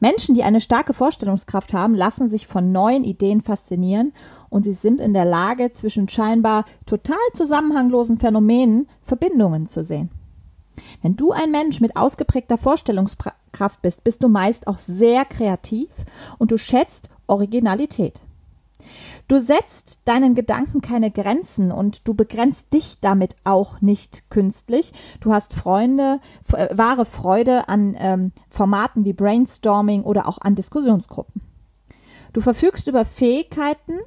Menschen, die eine starke Vorstellungskraft haben, lassen sich von neuen Ideen faszinieren und sie sind in der Lage, zwischen scheinbar total zusammenhanglosen Phänomenen Verbindungen zu sehen. Wenn du ein Mensch mit ausgeprägter Vorstellungskraft bist, bist du meist auch sehr kreativ und du schätzt Originalität. Du setzt deinen Gedanken keine Grenzen und du begrenzt dich damit auch nicht künstlich. Du hast Freunde, äh, wahre Freude an ähm, Formaten wie Brainstorming oder auch an Diskussionsgruppen. Du verfügst über Fähigkeiten,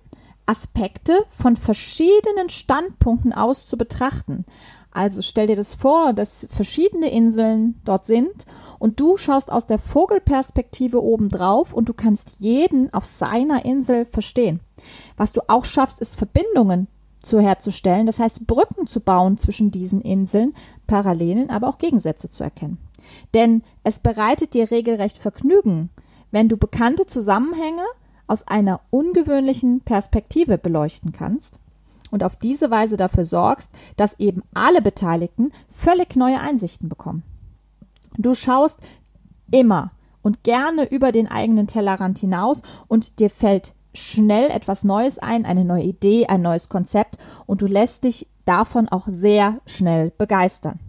Aspekte von verschiedenen Standpunkten aus zu betrachten. Also stell dir das vor, dass verschiedene Inseln dort sind und du schaust aus der Vogelperspektive oben drauf und du kannst jeden auf seiner Insel verstehen. Was du auch schaffst, ist Verbindungen zu herzustellen, das heißt Brücken zu bauen zwischen diesen Inseln, Parallelen, aber auch Gegensätze zu erkennen. Denn es bereitet dir regelrecht Vergnügen, wenn du bekannte Zusammenhänge aus einer ungewöhnlichen Perspektive beleuchten kannst und auf diese Weise dafür sorgst, dass eben alle Beteiligten völlig neue Einsichten bekommen. Du schaust immer und gerne über den eigenen Tellerrand hinaus und dir fällt schnell etwas Neues ein, eine neue Idee, ein neues Konzept und du lässt dich davon auch sehr schnell begeistern.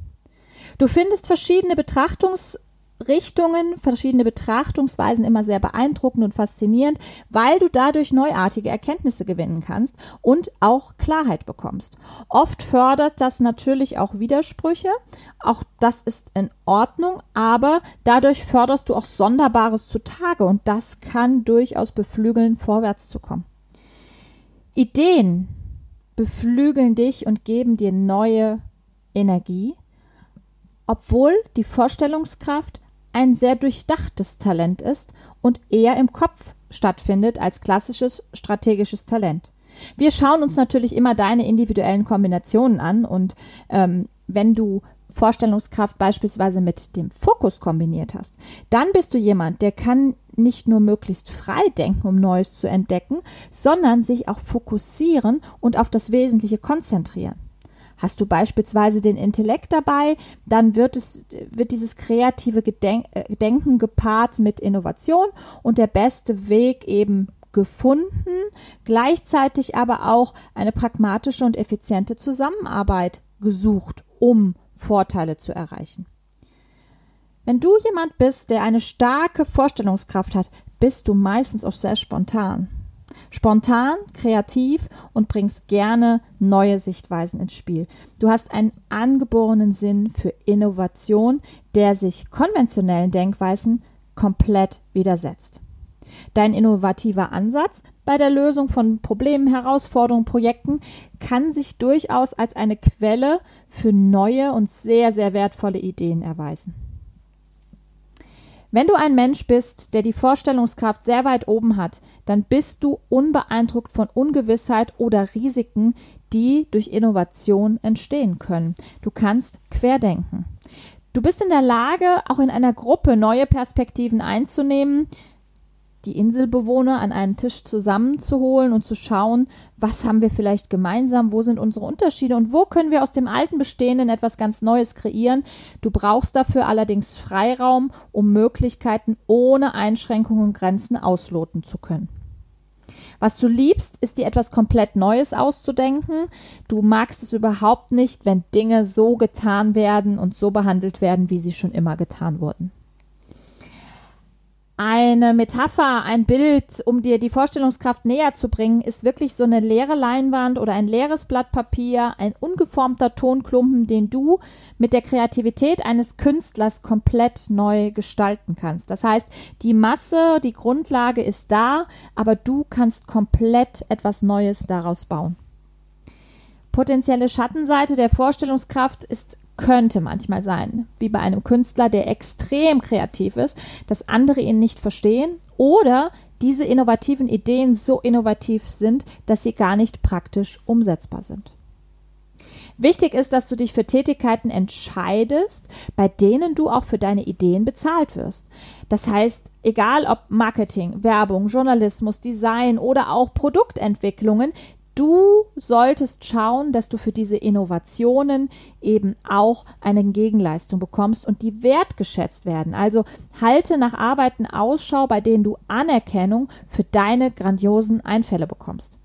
Du findest verschiedene Betrachtungs- Richtungen, verschiedene Betrachtungsweisen immer sehr beeindruckend und faszinierend, weil du dadurch neuartige Erkenntnisse gewinnen kannst und auch Klarheit bekommst. Oft fördert das natürlich auch Widersprüche, auch das ist in Ordnung, aber dadurch förderst du auch Sonderbares zutage und das kann durchaus beflügeln, vorwärts zu kommen. Ideen beflügeln dich und geben dir neue Energie, obwohl die Vorstellungskraft ein sehr durchdachtes Talent ist und eher im Kopf stattfindet als klassisches strategisches Talent. Wir schauen uns natürlich immer deine individuellen Kombinationen an und ähm, wenn du Vorstellungskraft beispielsweise mit dem Fokus kombiniert hast, dann bist du jemand, der kann nicht nur möglichst frei denken, um Neues zu entdecken, sondern sich auch fokussieren und auf das Wesentliche konzentrieren. Hast du beispielsweise den Intellekt dabei, dann wird es, wird dieses kreative Gedenk äh, Denken gepaart mit Innovation und der beste Weg eben gefunden, gleichzeitig aber auch eine pragmatische und effiziente Zusammenarbeit gesucht, um Vorteile zu erreichen. Wenn du jemand bist, der eine starke Vorstellungskraft hat, bist du meistens auch sehr spontan. Spontan, kreativ und bringst gerne neue Sichtweisen ins Spiel. Du hast einen angeborenen Sinn für Innovation, der sich konventionellen Denkweisen komplett widersetzt. Dein innovativer Ansatz bei der Lösung von Problemen, Herausforderungen, Projekten kann sich durchaus als eine Quelle für neue und sehr, sehr wertvolle Ideen erweisen. Wenn du ein Mensch bist, der die Vorstellungskraft sehr weit oben hat, dann bist du unbeeindruckt von Ungewissheit oder Risiken, die durch Innovation entstehen können. Du kannst querdenken. Du bist in der Lage, auch in einer Gruppe neue Perspektiven einzunehmen, die Inselbewohner an einen Tisch zusammenzuholen und zu schauen, was haben wir vielleicht gemeinsam, wo sind unsere Unterschiede und wo können wir aus dem alten Bestehenden etwas ganz Neues kreieren. Du brauchst dafür allerdings Freiraum, um Möglichkeiten ohne Einschränkungen und Grenzen ausloten zu können. Was du liebst, ist dir etwas komplett Neues auszudenken. Du magst es überhaupt nicht, wenn Dinge so getan werden und so behandelt werden, wie sie schon immer getan wurden. Eine Metapher, ein Bild, um dir die Vorstellungskraft näher zu bringen, ist wirklich so eine leere Leinwand oder ein leeres Blatt Papier, ein ungeformter Tonklumpen, den du mit der Kreativität eines Künstlers komplett neu gestalten kannst. Das heißt, die Masse, die Grundlage ist da, aber du kannst komplett etwas Neues daraus bauen. Potenzielle Schattenseite der Vorstellungskraft ist könnte manchmal sein, wie bei einem Künstler, der extrem kreativ ist, dass andere ihn nicht verstehen oder diese innovativen Ideen so innovativ sind, dass sie gar nicht praktisch umsetzbar sind. Wichtig ist, dass du dich für Tätigkeiten entscheidest, bei denen du auch für deine Ideen bezahlt wirst. Das heißt, egal ob Marketing, Werbung, Journalismus, Design oder auch Produktentwicklungen, du solltest schauen, dass du für diese Innovationen eben auch eine Gegenleistung bekommst und die wertgeschätzt werden. Also halte nach Arbeiten Ausschau, bei denen du Anerkennung für deine grandiosen Einfälle bekommst.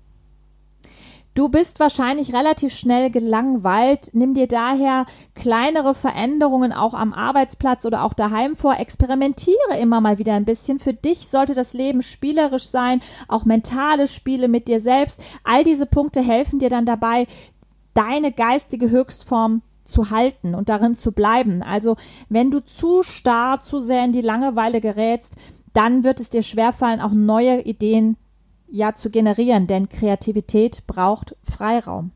Du bist wahrscheinlich relativ schnell gelangweilt. Nimm dir daher kleinere Veränderungen auch am Arbeitsplatz oder auch daheim vor. Experimentiere immer mal wieder ein bisschen. Für dich sollte das Leben spielerisch sein, auch mentale Spiele mit dir selbst. All diese Punkte helfen dir dann dabei, deine geistige Höchstform zu halten und darin zu bleiben. Also, wenn du zu starr, zu sehr in die Langeweile gerätst, dann wird es dir schwerfallen, auch neue Ideen ja zu generieren, denn Kreativität braucht Freiraum.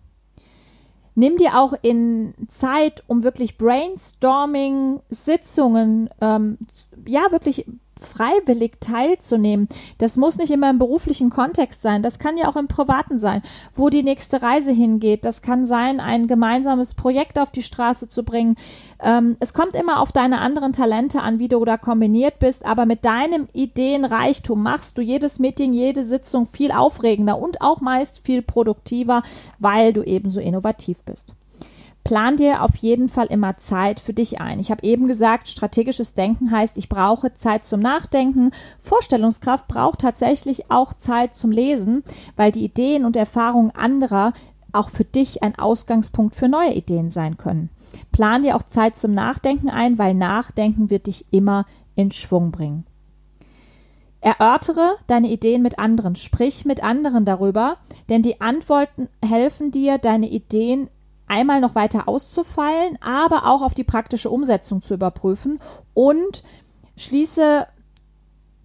Nimm dir auch in Zeit, um wirklich Brainstorming-Sitzungen, ähm, ja, wirklich freiwillig teilzunehmen. Das muss nicht immer im beruflichen Kontext sein. Das kann ja auch im privaten sein, wo die nächste Reise hingeht. Das kann sein, ein gemeinsames Projekt auf die Straße zu bringen. Ähm, es kommt immer auf deine anderen Talente an, wie du da kombiniert bist. Aber mit deinem Ideenreichtum machst du jedes Meeting, jede Sitzung viel aufregender und auch meist viel produktiver, weil du ebenso innovativ bist plan dir auf jeden Fall immer Zeit für dich ein. Ich habe eben gesagt, strategisches Denken heißt, ich brauche Zeit zum Nachdenken. Vorstellungskraft braucht tatsächlich auch Zeit zum Lesen, weil die Ideen und Erfahrungen anderer auch für dich ein Ausgangspunkt für neue Ideen sein können. Plan dir auch Zeit zum Nachdenken ein, weil Nachdenken wird dich immer in Schwung bringen. Erörtere deine Ideen mit anderen, sprich mit anderen darüber, denn die Antworten helfen dir, deine Ideen einmal noch weiter auszufeilen, aber auch auf die praktische Umsetzung zu überprüfen und schließe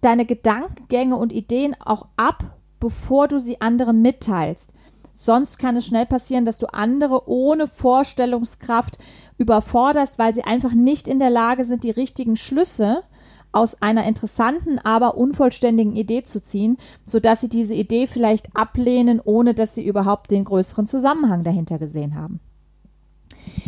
deine Gedankengänge und Ideen auch ab, bevor du sie anderen mitteilst. Sonst kann es schnell passieren, dass du andere ohne Vorstellungskraft überforderst, weil sie einfach nicht in der Lage sind, die richtigen Schlüsse aus einer interessanten, aber unvollständigen Idee zu ziehen, sodass sie diese Idee vielleicht ablehnen, ohne dass sie überhaupt den größeren Zusammenhang dahinter gesehen haben.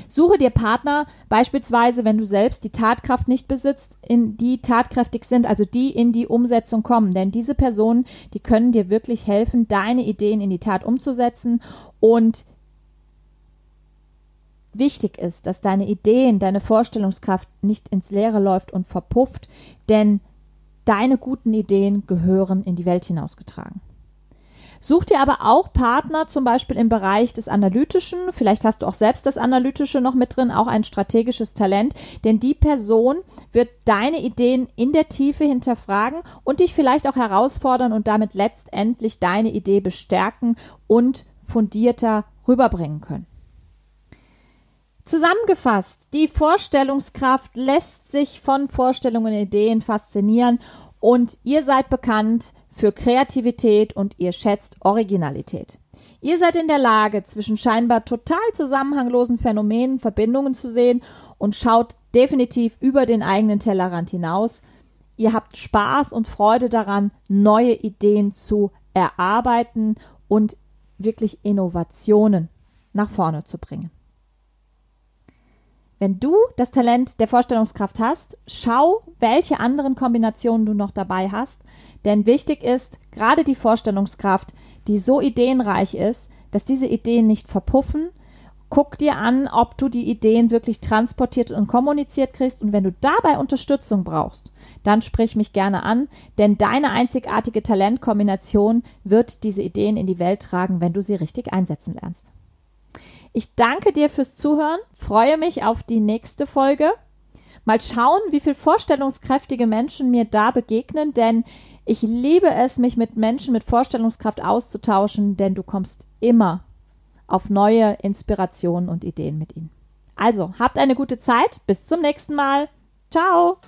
Suche dir Partner, beispielsweise, wenn du selbst die Tatkraft nicht besitzt, in die tatkräftig sind, also die in die Umsetzung kommen. Denn diese Personen, die können dir wirklich helfen, deine Ideen in die Tat umzusetzen. Und wichtig ist, dass deine Ideen, deine Vorstellungskraft nicht ins Leere läuft und verpufft, denn deine guten Ideen gehören in die Welt hinausgetragen. Such dir aber auch Partner, zum Beispiel im Bereich des Analytischen. Vielleicht hast du auch selbst das Analytische noch mit drin, auch ein strategisches Talent. Denn die Person wird deine Ideen in der Tiefe hinterfragen und dich vielleicht auch herausfordern und damit letztendlich deine Idee bestärken und fundierter rüberbringen können. Zusammengefasst, die Vorstellungskraft lässt sich von Vorstellungen und Ideen faszinieren und ihr seid bekannt für Kreativität und ihr schätzt Originalität. Ihr seid in der Lage, zwischen scheinbar total zusammenhanglosen Phänomenen Verbindungen zu sehen und schaut definitiv über den eigenen Tellerrand hinaus. Ihr habt Spaß und Freude daran, neue Ideen zu erarbeiten und wirklich Innovationen nach vorne zu bringen. Wenn du das Talent der Vorstellungskraft hast, schau, welche anderen Kombinationen du noch dabei hast. Denn wichtig ist gerade die Vorstellungskraft, die so ideenreich ist, dass diese Ideen nicht verpuffen. Guck dir an, ob du die Ideen wirklich transportiert und kommuniziert kriegst. Und wenn du dabei Unterstützung brauchst, dann sprich mich gerne an, denn deine einzigartige Talentkombination wird diese Ideen in die Welt tragen, wenn du sie richtig einsetzen lernst. Ich danke dir fürs Zuhören, freue mich auf die nächste Folge. Mal schauen, wie viel vorstellungskräftige Menschen mir da begegnen, denn ich liebe es, mich mit Menschen mit Vorstellungskraft auszutauschen, denn du kommst immer auf neue Inspirationen und Ideen mit ihnen. Also, habt eine gute Zeit. Bis zum nächsten Mal. Ciao.